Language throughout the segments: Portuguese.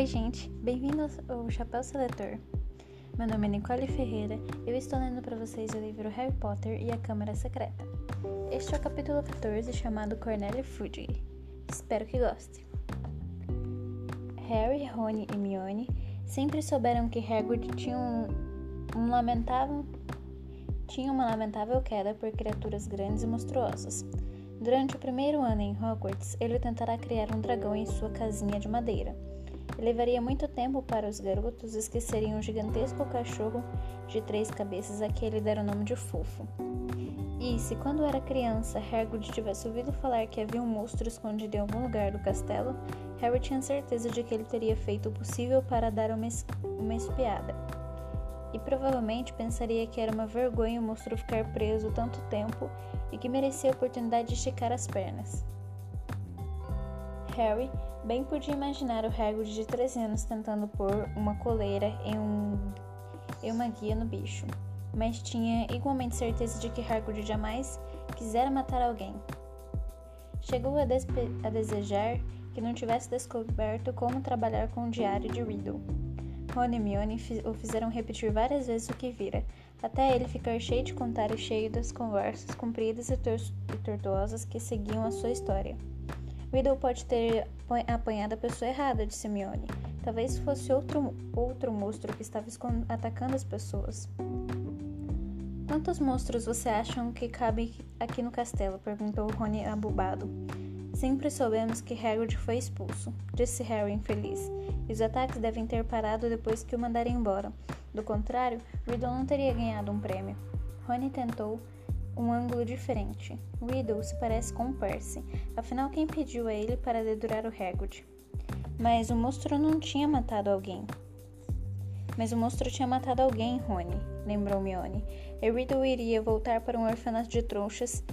Oi, gente, bem-vindos ao Chapéu Seletor. Meu nome é Nicole Ferreira eu estou lendo para vocês o livro Harry Potter e a Câmara Secreta. Este é o capítulo 14 chamado Cornélia Fudge. Espero que goste. Harry, Rony e Mione sempre souberam que Hagrid tinha um, um lamentável tinha uma lamentável queda por criaturas grandes e monstruosas. Durante o primeiro ano em Hogwarts, ele tentará criar um dragão em sua casinha de madeira. Levaria muito tempo para os garotos esquecerem um gigantesco cachorro de três cabeças a que ele dera o nome de Fofo. E se quando era criança Hagrid tivesse ouvido falar que havia um monstro escondido em algum lugar do castelo, Harry tinha certeza de que ele teria feito o possível para dar uma, es uma espiada e provavelmente pensaria que era uma vergonha o monstro ficar preso tanto tempo e que merecia a oportunidade de esticar as pernas. Harry bem podia imaginar o Hagrid de 13 anos tentando pôr uma coleira em, um, uma guia no bicho, mas tinha igualmente certeza de que Hagrid jamais quisera matar alguém. Chegou a, a desejar que não tivesse descoberto como trabalhar com o diário de Riddle Ron e Hermione o fizeram repetir várias vezes o que vira, até ele ficar cheio de contar e cheio das conversas compridas e, tor e tortuosas que seguiam a sua história. Riddle pode ter apanhado a pessoa errada, disse Hermione. Talvez fosse outro, outro monstro que estava atacando as pessoas. Quantos monstros você acham que cabem aqui no castelo? perguntou Rony abobado. Sempre soubemos que Hagrid foi expulso, disse Harry infeliz, e os ataques devem ter parado depois que o mandaram embora. Do contrário, Riddle não teria ganhado um prêmio. Rony tentou um ângulo diferente. Riddle se parece com Percy, afinal quem pediu a ele para dedurar o Hagrid? Mas o monstro não tinha matado alguém. Mas o monstro tinha matado alguém, Rony, lembrou Mione. E Riddle iria voltar para um orfanato de trouxas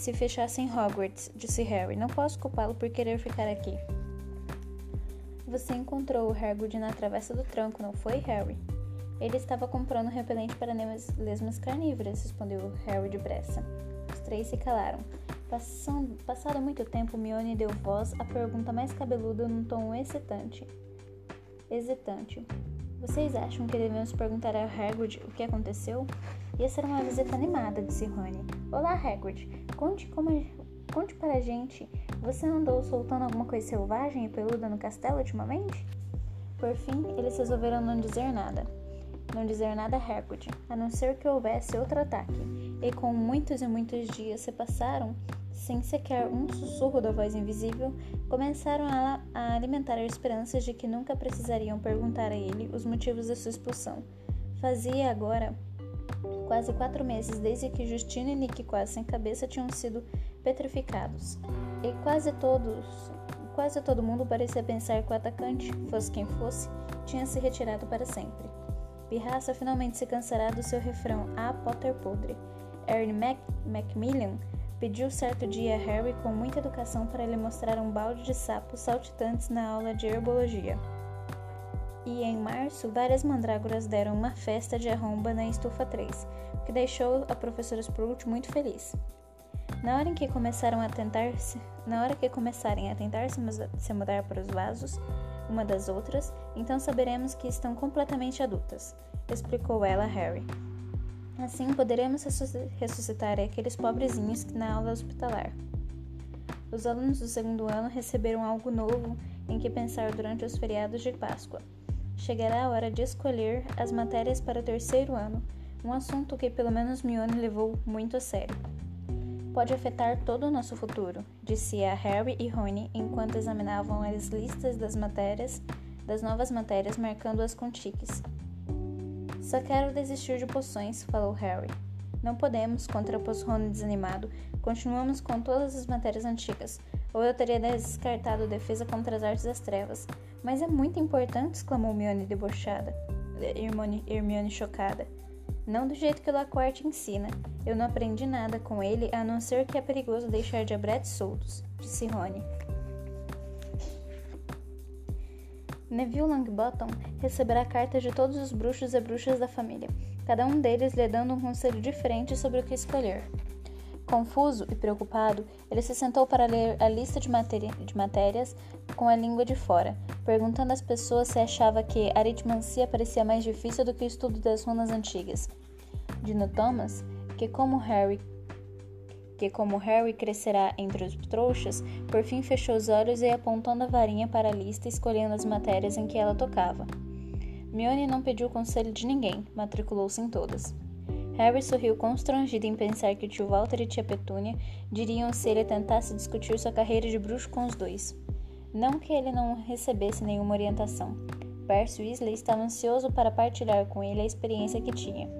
se fechasse em Hogwarts, disse Harry. Não posso culpá-lo por querer ficar aqui. Você encontrou o Hagrid na travessa do tranco, não foi, Harry? Ele estava comprando repelente para lesmas carnívoras, respondeu Harry depressa. Os três se calaram. Passando, passado muito tempo, Mione deu voz à pergunta mais cabeluda num tom excitante. Hesitante. Vocês acham que devemos perguntar a Hagrid o que aconteceu? Ia ser uma visita animada, disse Rony. Olá, Hagrid. Conte, como, conte para a gente. Você andou soltando alguma coisa selvagem e peluda no castelo ultimamente? Por fim, eles resolveram não dizer nada. Não dizer nada a Hagrid, a não ser que houvesse outro ataque. E com muitos e muitos dias se passaram, sem sequer um sussurro da voz invisível, começaram a, a alimentar esperanças de que nunca precisariam perguntar a ele os motivos da sua expulsão. Fazia agora quase quatro meses desde que Justino e Nick quase sem cabeça tinham sido petrificados. E quase todos, quase todo mundo parecia pensar que o atacante, fosse quem fosse, tinha se retirado para sempre. Pirraça finalmente se cansará do seu refrão Ah, Potter podre. Ernie Mac Macmillan pediu certo dia a Harry com muita educação para lhe mostrar um balde de sapos saltitantes na aula de herbologia e em março várias mandrágoras deram uma festa de arromba na estufa 3, o que deixou a professora Sprout muito feliz. Na hora em que começaram a tentar -se, na hora que começarem a tentar se mudar para os vasos, uma das outras, então saberemos que estão completamente adultas, explicou ela a Harry. Assim poderemos ressuscitar aqueles pobrezinhos na aula hospitalar. Os alunos do segundo ano receberam algo novo em que pensar durante os feriados de Páscoa chegará a hora de escolher as matérias para o terceiro ano, um assunto que pelo menos Mione levou muito a sério. Pode afetar todo o nosso futuro, disse a Harry e Rony enquanto examinavam as listas das matérias, das novas matérias, marcando-as com tiques. Só quero desistir de poções, falou Harry. Não podemos, contrapôs Rony desanimado. Continuamos com todas as matérias antigas. Ou eu teria descartado defesa contra as artes das trevas. Mas é muito importante, exclamou Hermione debochada. Hermione, Hermione chocada. Não do jeito que o Laquarte ensina. Eu não aprendi nada com ele, a não ser que é perigoso deixar diabretes soltos, disse Rony. Neville Longbottom receberá cartas de todos os bruxos e bruxas da família, cada um deles lhe dando um conselho diferente sobre o que escolher. Confuso e preocupado, ele se sentou para ler a lista de, de matérias com a língua de fora, perguntando às pessoas se achava que aritmancia parecia mais difícil do que o estudo das runas antigas. Dino Thomas, que como Harry que como Harry crescerá entre os trouxas, por fim fechou os olhos e apontando a varinha para a lista, escolhendo as matérias em que ela tocava. Mione não pediu conselho de ninguém, matriculou-se em todas. Harry sorriu constrangido em pensar que tio Walter e tia Petúnia diriam se ele tentasse discutir sua carreira de bruxo com os dois. Não que ele não recebesse nenhuma orientação. Percy Weasley estava ansioso para partilhar com ele a experiência que tinha.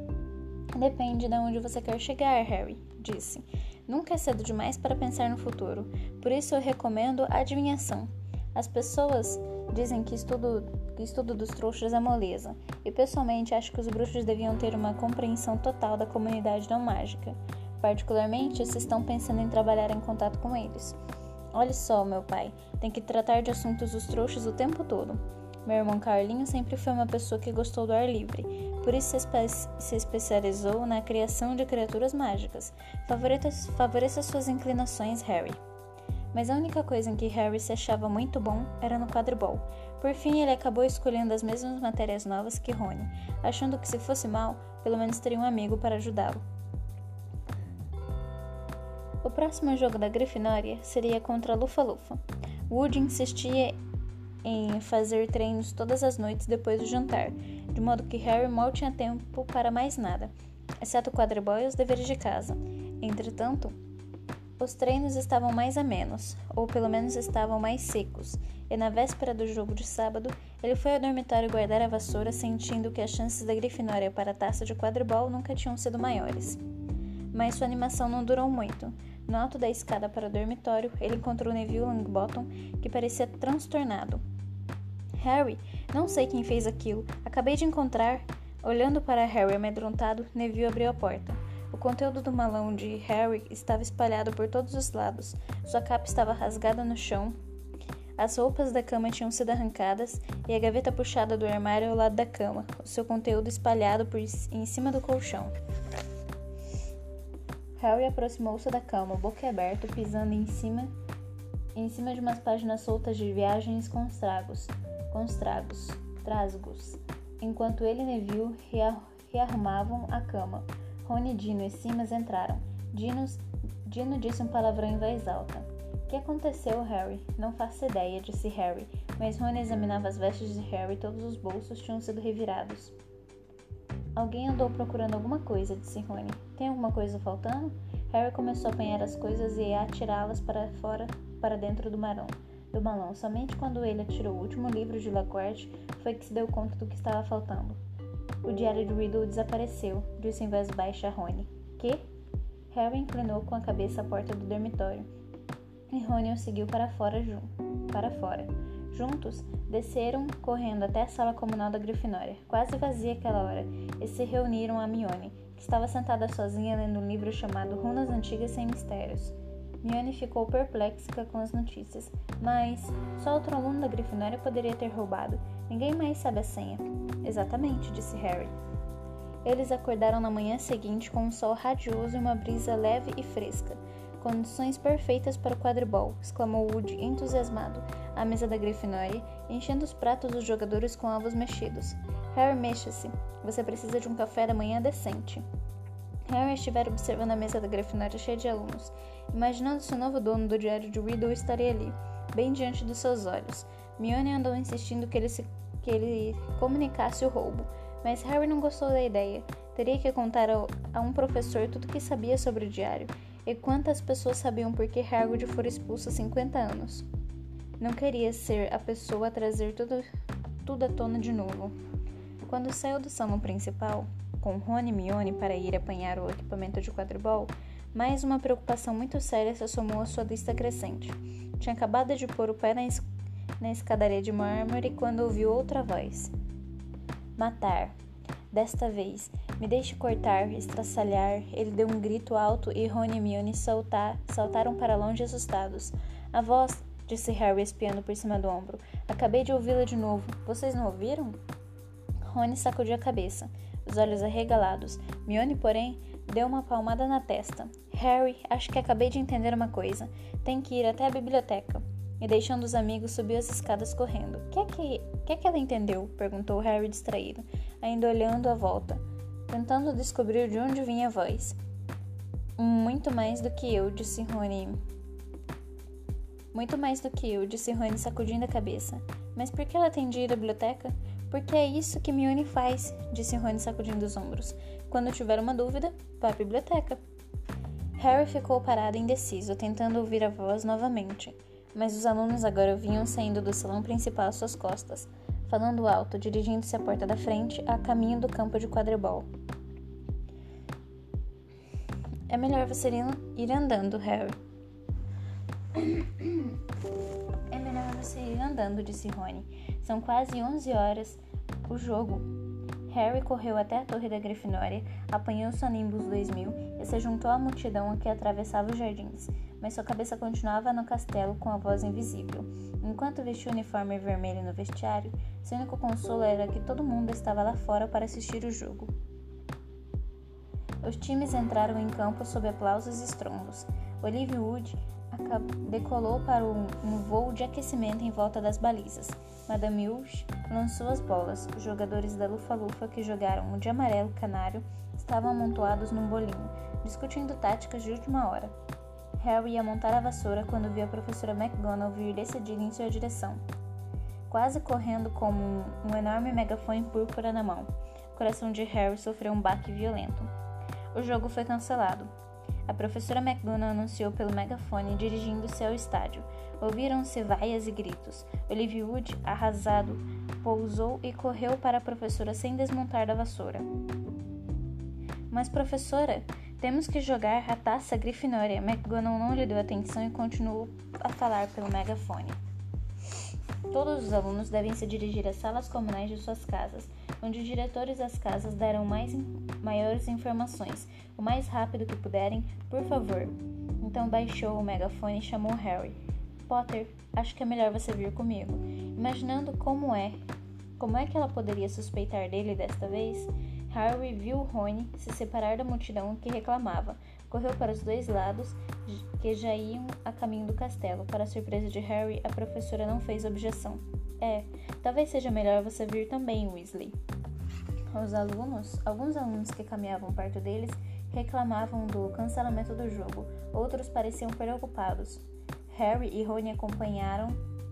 Depende de onde você quer chegar, Harry, disse. Nunca é cedo demais para pensar no futuro, por isso eu recomendo a adivinhação. As pessoas dizem que estudo, que estudo dos trouxas é moleza, e pessoalmente acho que os bruxos deviam ter uma compreensão total da comunidade não mágica, particularmente se estão pensando em trabalhar em contato com eles. Olhe só, meu pai, tem que tratar de assuntos dos trouxas o tempo todo. Meu irmão Carlinho sempre foi uma pessoa que gostou do ar livre, por isso se especializou na criação de criaturas mágicas. Favoreça, suas inclinações, Harry mas a única coisa em que Harry se achava muito bom era no quadribol. Por fim, ele acabou escolhendo as mesmas matérias novas que Rony, achando que se fosse mal, pelo menos teria um amigo para ajudá-lo. O próximo jogo da Grifinória seria contra Lufa-Lufa. Woody insistia em fazer treinos todas as noites depois do jantar, de modo que Harry mal tinha tempo para mais nada, exceto o quadribol e os deveres de casa. Entretanto, os treinos estavam mais a menos, ou pelo menos estavam mais secos, e na véspera do jogo de sábado, ele foi ao dormitório guardar a vassoura, sentindo que as chances da Grifinória para a taça de quadribol nunca tinham sido maiores. Mas sua animação não durou muito. No alto da escada para o dormitório, ele encontrou Neville Longbottom, que parecia transtornado. Harry, não sei quem fez aquilo. Acabei de encontrar. Olhando para Harry amedrontado, Neville abriu a porta. O conteúdo do malão de Harry estava espalhado por todos os lados. Sua capa estava rasgada no chão. As roupas da cama tinham sido arrancadas e a gaveta puxada do armário ao lado da cama, o seu conteúdo espalhado por em cima do colchão. Harry aproximou-se da cama, boquiaberto, pisando em cima em cima de umas páginas soltas de viagens com estragos, com estragos, trasgos, enquanto ele e Neville rearrumavam a cama. Rony, Dino e Simas entraram. Dinos, Dino disse um palavrão em voz alta. Que aconteceu, Harry? Não faço ideia, disse Harry, mas Rony examinava as vestes de Harry e todos os bolsos tinham sido revirados. Alguém andou procurando alguma coisa, disse Rony. Tem alguma coisa faltando? Harry começou a apanhar as coisas e a atirá-las para fora, para dentro do marão. Do balão. Somente quando ele atirou o último livro de Lockhart foi que se deu conta do que estava faltando. O diário de Riddle desapareceu, disse em voz baixa a Rony. Que? Harry inclinou com a cabeça a porta do dormitório. E Rony o seguiu para fora, para fora. Juntos, desceram correndo até a sala comunal da Grifinória, quase vazia aquela hora, e se reuniram a Mione, que estava sentada sozinha lendo um livro chamado Runas Antigas Sem Mistérios. Mione ficou perplexa com as notícias, mas só outro aluno da Grifinória poderia ter roubado. Ninguém mais sabe a senha. Exatamente, disse Harry. Eles acordaram na manhã seguinte com um sol radioso e uma brisa leve e fresca. Condições perfeitas para o quadribol, exclamou Woody entusiasmado, à mesa da Grifinória, enchendo os pratos dos jogadores com ovos mexidos. Harry, mexa-se. Você precisa de um café da manhã decente. Harry estivera observando a mesa da Grifinória cheia de alunos, imaginando se o novo dono do diário de Riddle estaria ali, bem diante dos seus olhos. Mione andou insistindo que ele se que ele comunicasse o roubo, mas Harry não gostou da ideia. Teria que contar a um professor tudo o que sabia sobre o diário e quantas pessoas sabiam por que Hagrid fora expulso há 50 anos. Não queria ser a pessoa a trazer tudo, tudo à tona de novo. Quando saiu do salão principal, com Rony e Mione para ir apanhar o equipamento de quadribol, mais uma preocupação muito séria se assomou à sua lista crescente. Tinha acabado de pôr o pé na, na escadaria de mármore quando ouviu outra voz. Matar. Desta vez, me deixe cortar, estraçalhar. Ele deu um grito alto e Rony e Mione saltar, saltaram para longe assustados. A voz, disse Harry espiando por cima do ombro. Acabei de ouvi-la de novo. Vocês não ouviram? Rony sacudiu a cabeça, os olhos arregalados. Mione, porém, deu uma palmada na testa. Harry, acho que acabei de entender uma coisa. Tem que ir até a biblioteca. E deixando os amigos, subiu as escadas correndo. O que, é que, que é que ela entendeu? perguntou Harry distraído, ainda olhando à volta, tentando descobrir de onde vinha a voz. Muito mais do que eu, disse Rony. Muito mais do que eu, disse Rony sacudindo a cabeça. Mas por que ela tem de ir à biblioteca? Porque é isso que Mione faz, disse Rony sacudindo os ombros. Quando tiver uma dúvida, vá à biblioteca. Harry ficou parado indeciso, tentando ouvir a voz novamente. Mas os alunos agora vinham saindo do salão principal às suas costas, falando alto, dirigindo-se à porta da frente, a caminho do campo de quadribol. É melhor você ir andando, Harry. É melhor você ir andando, disse Rony. São quase 11 horas. O jogo. Harry correu até a torre da Grifinória, apanhou sua Nimbus 2000 e se juntou à multidão que atravessava os jardins, mas sua cabeça continuava no castelo com a voz invisível. Enquanto vestia o uniforme vermelho no vestiário, seu único consolo era que todo mundo estava lá fora para assistir o jogo. Os times entraram em campo sob aplausos e estrondos. Olivia Wood decolou para um, voo de aquecimento em volta das balizas. Madame Hulch lançou as bolas. Os jogadores da Lufa-Lufa que jogaram o de amarelo canário estavam amontoados num bolinho, discutindo táticas de última hora. Harry ia montar a vassoura quando viu a professora McGonagall vir decidida em sua direção, quase correndo como um, um enorme megafone púrpura na mão. O coração de Harry sofreu um baque violento. O jogo foi cancelado. A professora McGonagall anunciou pelo megafone, dirigindo-se ao estádio. Ouviram-se vaias e gritos. Olivia Wood, arrasado, pousou e correu para a professora sem desmontar da vassoura. Mas, professora, temos que jogar a taça Grifinória. McGonagall não lhe deu atenção e continuou a falar pelo megafone. Todos os alunos devem se dirigir às salas comunais de suas casas, onde os diretores das casas darão mais maiores informações, o mais rápido que puderem, por favor. Então baixou o megafone e chamou Harry. Potter, acho que é melhor você vir comigo. Imaginando como é, como é que ela poderia suspeitar dele desta vez, Harry viu Rony se separar da multidão que reclamava. Correu para os dois lados, que já iam a caminho do castelo. Para a surpresa de Harry, a professora não fez objeção. É, talvez seja melhor você vir também, Weasley. Os alunos, alguns alunos que caminhavam perto deles, reclamavam do cancelamento do jogo. Outros pareciam preocupados. Harry e Rony acompanharam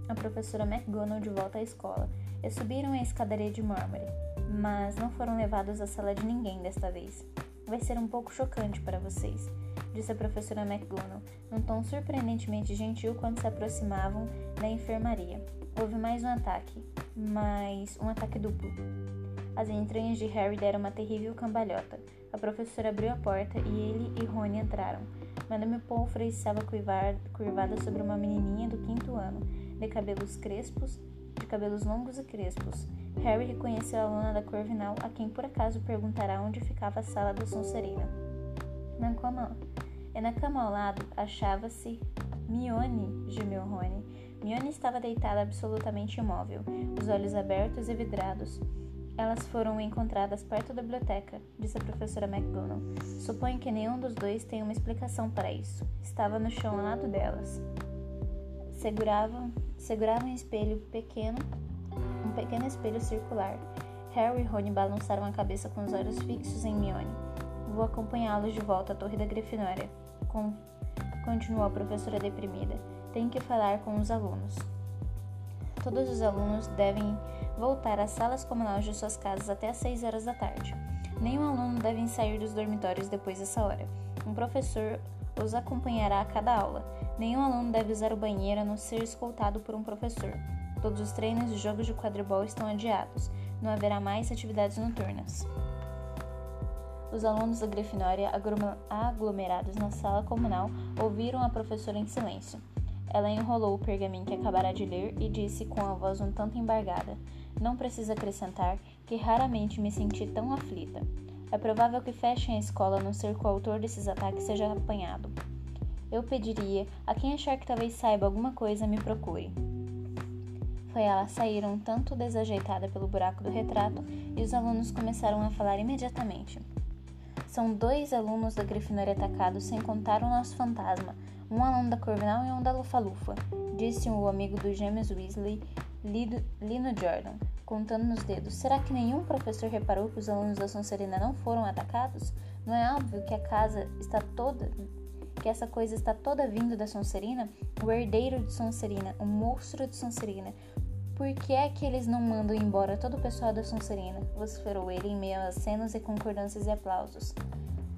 a professora McGonagall de volta à escola e subiram a escadaria de mármore, mas não foram levados à sala de ninguém desta vez. Vai ser um pouco chocante para vocês, disse a professora McGonagall, num tom surpreendentemente gentil quando se aproximavam da enfermaria. Houve mais um ataque, mas um ataque duplo. As entranhas de Harry deram uma terrível cambalhota. A professora abriu a porta e ele e Rony entraram. Madame Pomfrey estava curvada sobre uma menininha do quinto ano, de cabelos crespos, de cabelos longos e crespos. Harry reconheceu a aluna da Corvinal, a quem por acaso perguntará onde ficava a sala da Sonserina. Na cama, e na cama ao lado achava-se Mione, gemeu Rony. Mione estava deitada absolutamente imóvel, os olhos abertos e vidrados. Elas foram encontradas perto da biblioteca, disse a professora McGonagall. Suponho que nenhum dos dois tem uma explicação para isso. Estava no chão ao lado delas. Segurava, segurava um espelho pequeno um pequeno espelho circular. Harry e Rony balançaram a cabeça com os olhos fixos em Mione. Vou acompanhá-los de volta à Torre da Grifinória, continuou a professora deprimida. Tenho que falar com os alunos. Todos os alunos devem voltar às salas comunais de suas casas até às 6 horas da tarde. Nenhum aluno deve sair dos dormitórios depois dessa hora. Um professor os acompanhará a cada aula. Nenhum aluno deve usar o banheiro a não ser escoltado por um professor. Todos os treinos e jogos de quadribol estão adiados. Não haverá mais atividades noturnas. Os alunos da Grifinória, aglomerados na sala comunal, ouviram a professora em silêncio. Ela enrolou o pergaminho que acabara de ler e disse com a voz um tanto embargada: Não precisa acrescentar que raramente me senti tão aflita. É provável que fechem a escola a não ser que o autor desses ataques seja apanhado. Eu pediria a quem achar que talvez saiba alguma coisa me procure. Foi ela sair um tanto desajeitada pelo buraco do retrato e os alunos começaram a falar imediatamente. São dois alunos da Grifinória atacados, sem contar o nosso fantasma, um aluno da Corvinal e um da Lufa-Lufa, disse o amigo dos gêmeos Weasley, Lino Jordan, contando nos dedos. Será que nenhum professor reparou que os alunos da Sonserina não foram atacados? Não é óbvio que a casa está toda que essa coisa está toda vindo da Sonserina? O herdeiro de Sonserina, o monstro de Sonserina. Por que é que eles não mandam embora todo o pessoal da Sonserina? vociferou ele em meio a acenos e concordâncias e aplausos.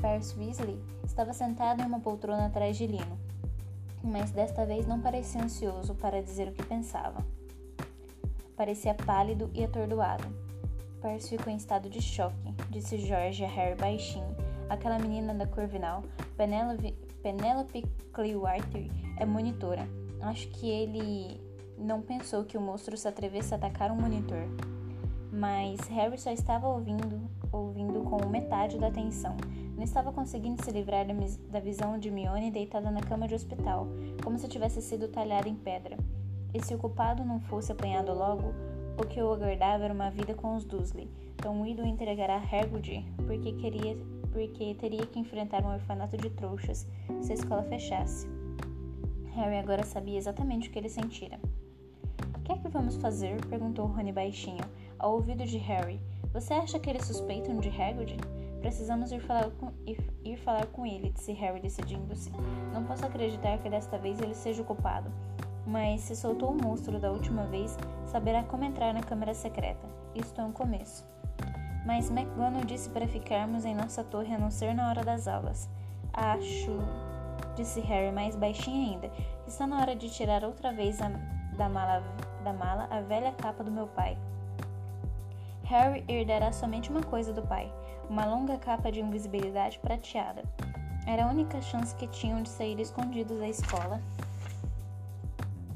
Percy Weasley estava sentado em uma poltrona atrás de Lino, mas desta vez não parecia ansioso para dizer o que pensava. Parecia pálido e atordoado. Percy ficou em estado de choque, disse George a Harry baixinho. Aquela menina da Corvinal, Penelope, Penelope Clearwater, é monitora. Acho que ele não pensou que o monstro se atrevesse a atacar um monitor. Mas Harry só estava ouvindo, ouvindo com metade da atenção. Não estava conseguindo se livrar da visão de Mione deitada na cama de hospital, como se tivesse sido talhada em pedra. E se o culpado não fosse apanhado logo, o que o aguardava era uma vida com os Dursley. Então Widow entregará Hagrid porque queria porque teria que enfrentar um orfanato de trouxas se a escola fechasse. Harry agora sabia exatamente o que ele sentira. O que é que vamos fazer? perguntou Rony baixinho, ao ouvido de Harry. Você acha que eles suspeitam de Hagrid? Precisamos ir falar com, ir, ir falar com ele, disse Harry decidindo-se. Não posso acreditar que desta vez ele seja o culpado. Mas se soltou o monstro da última vez, saberá como entrar na câmara secreta. Isto é um começo. Mas McGonagall disse para ficarmos em nossa torre a não ser na hora das aulas. Acho, disse Harry mais baixinho ainda, está na hora de tirar outra vez a, da, mala, da mala a velha capa do meu pai. Harry herdará somente uma coisa do pai, uma longa capa de invisibilidade prateada. Era a única chance que tinham de sair escondidos da escola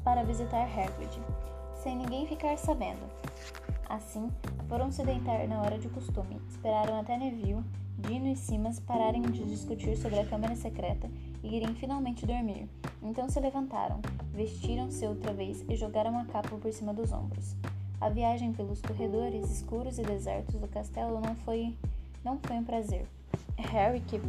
para visitar Hagrid, sem ninguém ficar sabendo. Assim, foram se deitar na hora de costume. Esperaram até Neville, Dino e Simas pararem de discutir sobre a câmara secreta e irem finalmente dormir. Então se levantaram, vestiram-se outra vez e jogaram a capa por cima dos ombros. A viagem pelos corredores escuros e desertos do castelo não foi, não foi um prazer. Harry, que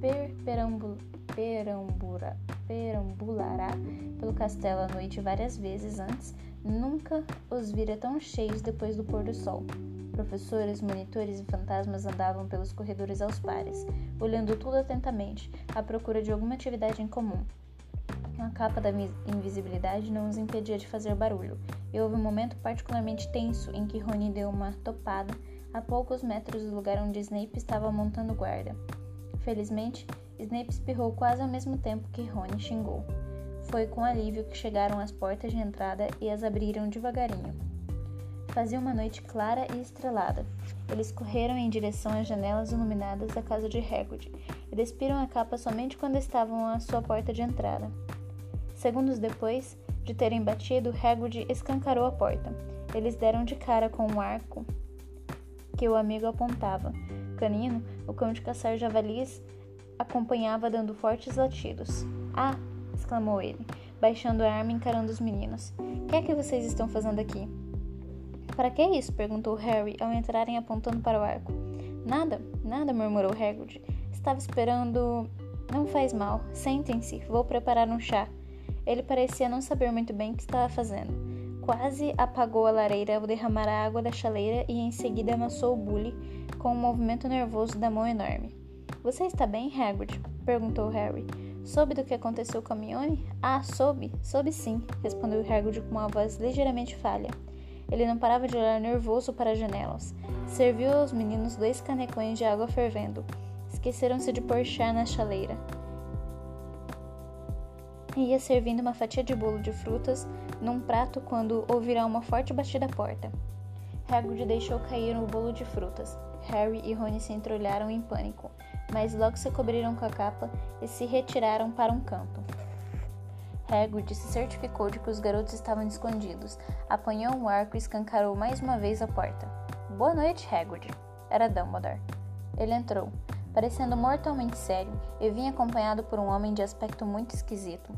per, perambul, perambura, perambulará pelo castelo à noite várias vezes antes, Nunca os vira tão cheios depois do pôr do sol. Professores, monitores e fantasmas andavam pelos corredores aos pares, olhando tudo atentamente, à procura de alguma atividade em comum. A capa da invisibilidade não os impedia de fazer barulho, e houve um momento particularmente tenso em que Rony deu uma topada a poucos metros do lugar onde Snape estava montando guarda. Felizmente, Snape espirrou quase ao mesmo tempo que Rony xingou. Foi com alívio que chegaram às portas de entrada e as abriram devagarinho. Fazia uma noite clara e estrelada. Eles correram em direção às janelas iluminadas da casa de Hagrid e despiram a capa somente quando estavam à sua porta de entrada. Segundos depois de terem batido, Hagrid escancarou a porta. Eles deram de cara com um arco que o amigo apontava. Canino, o cão de caçar javalis, acompanhava dando fortes latidos. Ah, exclamou ele, baixando a arma e encarando os meninos. O que é que vocês estão fazendo aqui? Para que isso? perguntou Harry ao entrarem apontando para o arco. Nada, nada, murmurou Hagrid. Estava esperando. Não faz mal. Sentem-se, vou preparar um chá. Ele parecia não saber muito bem o que estava fazendo. Quase apagou a lareira ao derramar a água da chaleira e em seguida amassou o bule com um movimento nervoso da mão enorme. Você está bem, Hagrid? perguntou Harry. Soube do que aconteceu com a Mione? Ah, soube, soube sim, respondeu Hagrid com uma voz ligeiramente falha. Ele não parava de olhar nervoso para as janelas. Serviu aos meninos dois canecões de água fervendo. Esqueceram-se de pôr chá na chaleira. Ia servindo uma fatia de bolo de frutas num prato quando ouvirá uma forte batida à porta. Hagrid deixou cair o bolo de frutas. Harry e Rony se entreolharam em pânico mas logo se cobriram com a capa e se retiraram para um canto. Hagrid se certificou de que os garotos estavam escondidos, apanhou um arco e escancarou mais uma vez a porta. Boa noite, Hagrid. Era Dumbledore. Ele entrou, parecendo mortalmente sério, e vinha acompanhado por um homem de aspecto muito esquisito.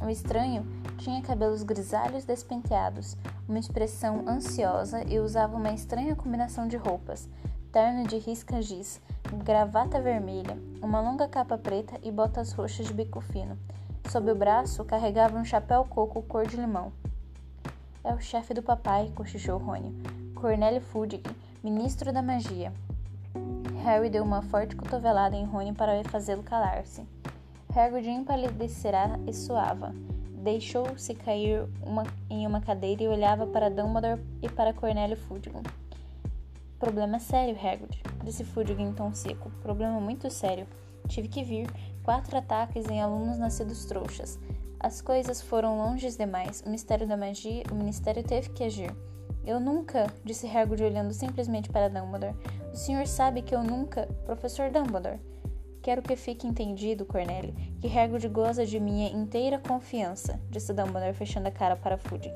O estranho tinha cabelos grisalhos despenteados, uma expressão ansiosa e usava uma estranha combinação de roupas, terno de risca giz, gravata vermelha, uma longa capa preta e botas roxas de bico fino. Sob o braço carregava um chapéu coco cor de limão. É o chefe do papai, cochichou Rony. Cornélio Fudge, ministro da magia. Harry deu uma forte cotovelada em Rony para fazê-lo calar-se. Hagrid empalidecerá e suava. Deixou-se cair uma, em uma cadeira e olhava para Dumbledore e para Cornélio Fudge. Problema sério, Hagrid, disse Fudge em tom seco. Problema muito sério. Tive que vir. Quatro ataques em alunos nascidos trouxas. As coisas foram longes demais. O mistério da magia, o ministério teve que agir. Eu nunca, disse Hagrid olhando simplesmente para Dumbledore. O senhor sabe que eu nunca, professor Dumbledore. Quero que fique entendido, Cornélio, que Hagrid goza de minha inteira confiança, disse Dumbledore fechando a cara para Fudge.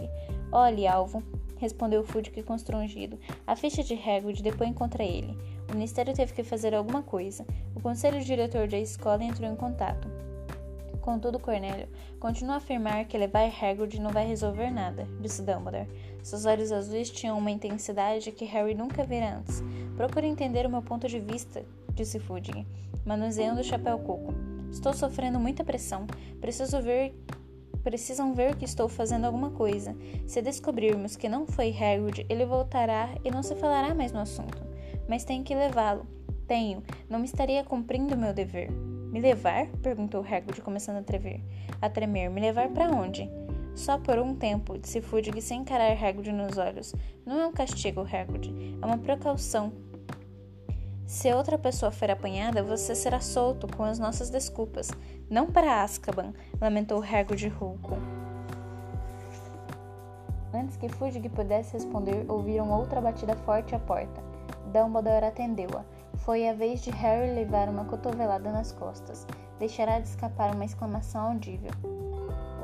Olhe, alvo, respondeu Fudge constrangido. A ficha de Hagrid depõe contra ele. O ministério teve que fazer alguma coisa. O conselho diretor da escola entrou em contato. Contudo, Cornélio continua a afirmar que levar Hagrid não vai resolver nada, disse Dumbledore. Seus olhos azuis tinham uma intensidade que Harry nunca vira antes. Procure entender o meu ponto de vista, disse Fudge, manuseando o chapéu coco. Estou sofrendo muita pressão. Preciso ver precisam ver que estou fazendo alguma coisa. Se descobrirmos que não foi Hagrid, ele voltará e não se falará mais no assunto mas tenho que levá-lo. Tenho. Não me estaria cumprindo meu dever. Me levar? perguntou Hagrid, começando a tremer. A tremer. Me levar para onde? Só por um tempo, disse Fudge sem encarar Hagrid nos olhos. Não é um castigo, Hagrid. É uma precaução. Se outra pessoa for apanhada, você será solto com as nossas desculpas. Não para Azkaban, lamentou Hagrid rouco. Antes que Fudge pudesse responder, ouviram outra batida forte à porta. Dumbledore atendeu-a. Foi a vez de Harry levar uma cotovelada nas costas. Deixará de escapar uma exclamação audível.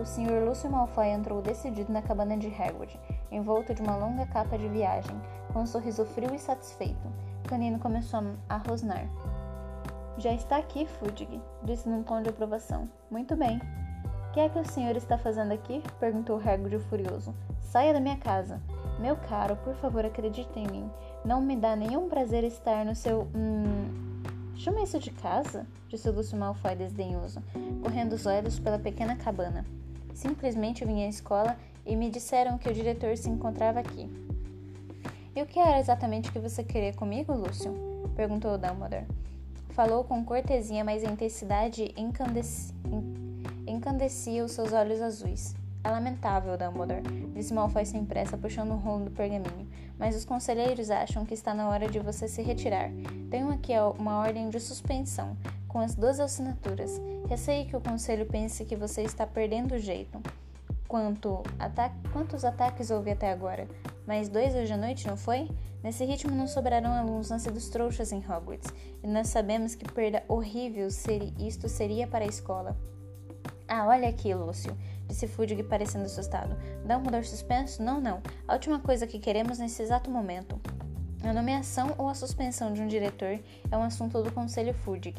O Sr. Lúcio Malfoy entrou decidido na cabana de Hagrid, envolto de uma longa capa de viagem, com um sorriso frio e satisfeito. Canino começou a rosnar. Já está aqui, Fudge, disse num tom de aprovação. Muito bem. O que é que o senhor está fazendo aqui? perguntou Hagrid furioso. Saia da minha casa. Meu caro, por favor, acredite em mim. Não me dá nenhum prazer estar no seu. Hum. Chama isso de casa? Disse Lúcio Malfoy desdenhoso, correndo os olhos pela pequena cabana. Simplesmente vim à escola e me disseram que o diretor se encontrava aqui. E o que era exatamente que você queria comigo, Lúcio? perguntou Dumbledore. Falou com cortesia, mas a intensidade encandeci... encandecia os seus olhos azuis. É lamentável, Dumbledore, disse Malfoy sem pressa, puxando o rolo do pergaminho. Mas os conselheiros acham que está na hora de você se retirar. Tenho aqui uma ordem de suspensão, com as duas assinaturas. Receio que o conselho pense que você está perdendo o jeito. Quanto ata Quantos ataques houve até agora? Mais dois hoje à noite, não foi? Nesse ritmo não sobrarão alunos nascidos trouxas em Hogwarts, e nós sabemos que perda horrível seria, isto seria para a escola. Ah, olha aqui, Lúcio disse Fudge parecendo assustado. Dumbledore suspenso? Não, não. A última coisa que queremos nesse exato momento. A nomeação ou a suspensão de um diretor é um assunto do Conselho Fudge.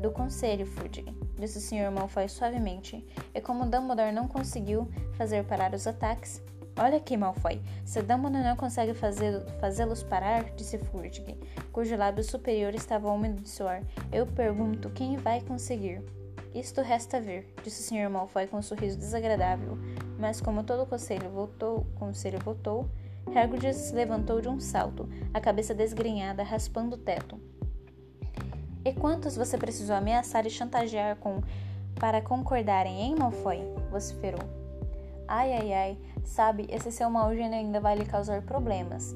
Do Conselho Fudge, disse o Sr. Malfoy suavemente. E como Dumbledore não conseguiu fazer parar os ataques, Olha aqui, Malfoy. Se Dumbledore não consegue fazê-los parar, disse Fudge, cujo lábio superior estava úmido de suor, eu pergunto quem vai conseguir. Isto resta ver, disse o Sr. Malfoy com um sorriso desagradável, mas como todo o conselho votou, o conselho votou, Hagrid se levantou de um salto, a cabeça desgrenhada, raspando o teto. E quantos você precisou ameaçar e chantagear com para concordarem, hein, Malfoy? vociferou. Ai, ai, ai, sabe, esse seu mau gênio ainda vai lhe causar problemas.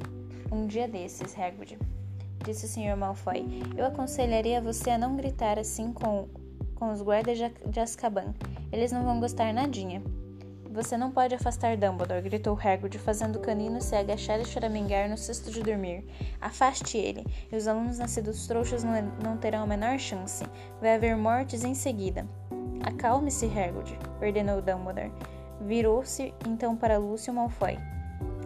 Um dia desses, Hagrid, disse o Sr. Malfoy, eu aconselharia você a não gritar assim com com os guardas de Azkaban. Eles não vão gostar nadinha. Você não pode afastar Dumbledore, gritou Hagrid, fazendo o canino se agachar e choramingar no cesto de dormir. Afaste ele, e os alunos nascidos trouxas não, não terão a menor chance. Vai haver mortes em seguida. Acalme-se, Hagrid, ordenou Dumbledore. Virou-se então para Lúcio Malfoy.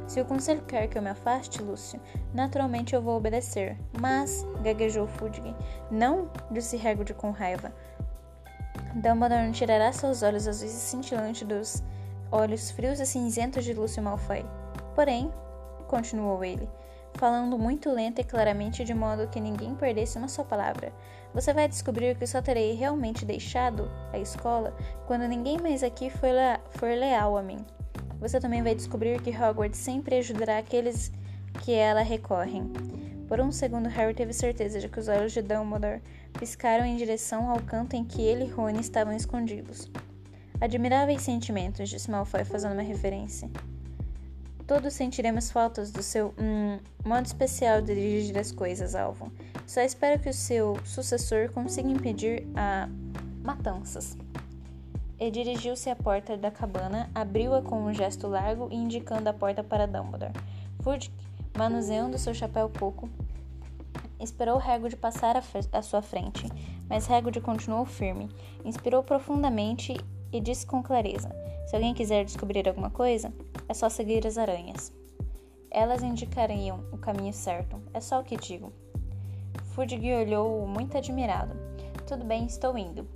Se o conselho quer que eu me afaste, Lúcio, naturalmente eu vou obedecer. Mas, gaguejou Fudge. Não, disse Hagrid com raiva. Dumbledore não tirará seus olhos azuis e cintilantes dos olhos frios e cinzentos de Lúcio Malfoy. Porém, continuou ele, falando muito lenta e claramente de modo que ninguém perdesse uma só palavra. Você vai descobrir que só terei realmente deixado a escola quando ninguém mais aqui for, le for leal a mim. Você também vai descobrir que Hogwarts sempre ajudará aqueles que ela recorrem. Por um segundo, Harry teve certeza de que os olhos de Dumbledore piscaram em direção ao canto em que ele e Rony estavam escondidos. Admiráveis sentimentos, disse Malfoy, fazendo uma referência. Todos sentiremos faltas do seu hum, modo especial de dirigir as coisas, Alvo. Só espero que o seu sucessor consiga impedir a matanças. E dirigiu-se à porta da cabana, abriu-a com um gesto largo e indicando a porta para Dumbledore. Fudge manuseando seu chapéu coco, esperou Hagrid passar à sua frente, mas Hagrid continuou firme, inspirou profundamente e disse com clareza: Se alguém quiser descobrir alguma coisa, é só seguir as aranhas. Elas indicariam o caminho certo, é só o que digo. Fudge olhou muito admirado. Tudo bem, estou indo,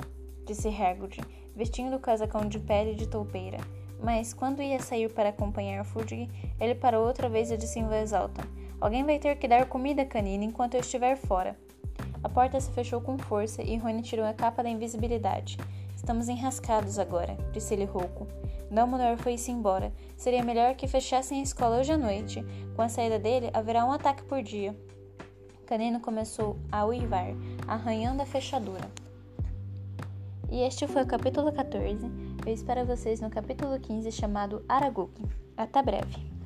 disse Hagrid, vestindo o casacão de pele de toupeira. Mas quando ia sair para acompanhar Fudge, ele parou outra vez e disse em voz alta: Alguém vai ter que dar comida canina enquanto eu estiver fora. A porta se fechou com força e Rony tirou a capa da invisibilidade. Estamos enrascados agora, disse ele rouco. Dumbledore foi-se embora. Seria melhor que fechassem a escola hoje à noite. Com a saída dele, haverá um ataque por dia. Canino começou a uivar, arranhando a fechadura. E este foi o capítulo 14. Eu espero vocês no capítulo 15 chamado Aragog. Até breve!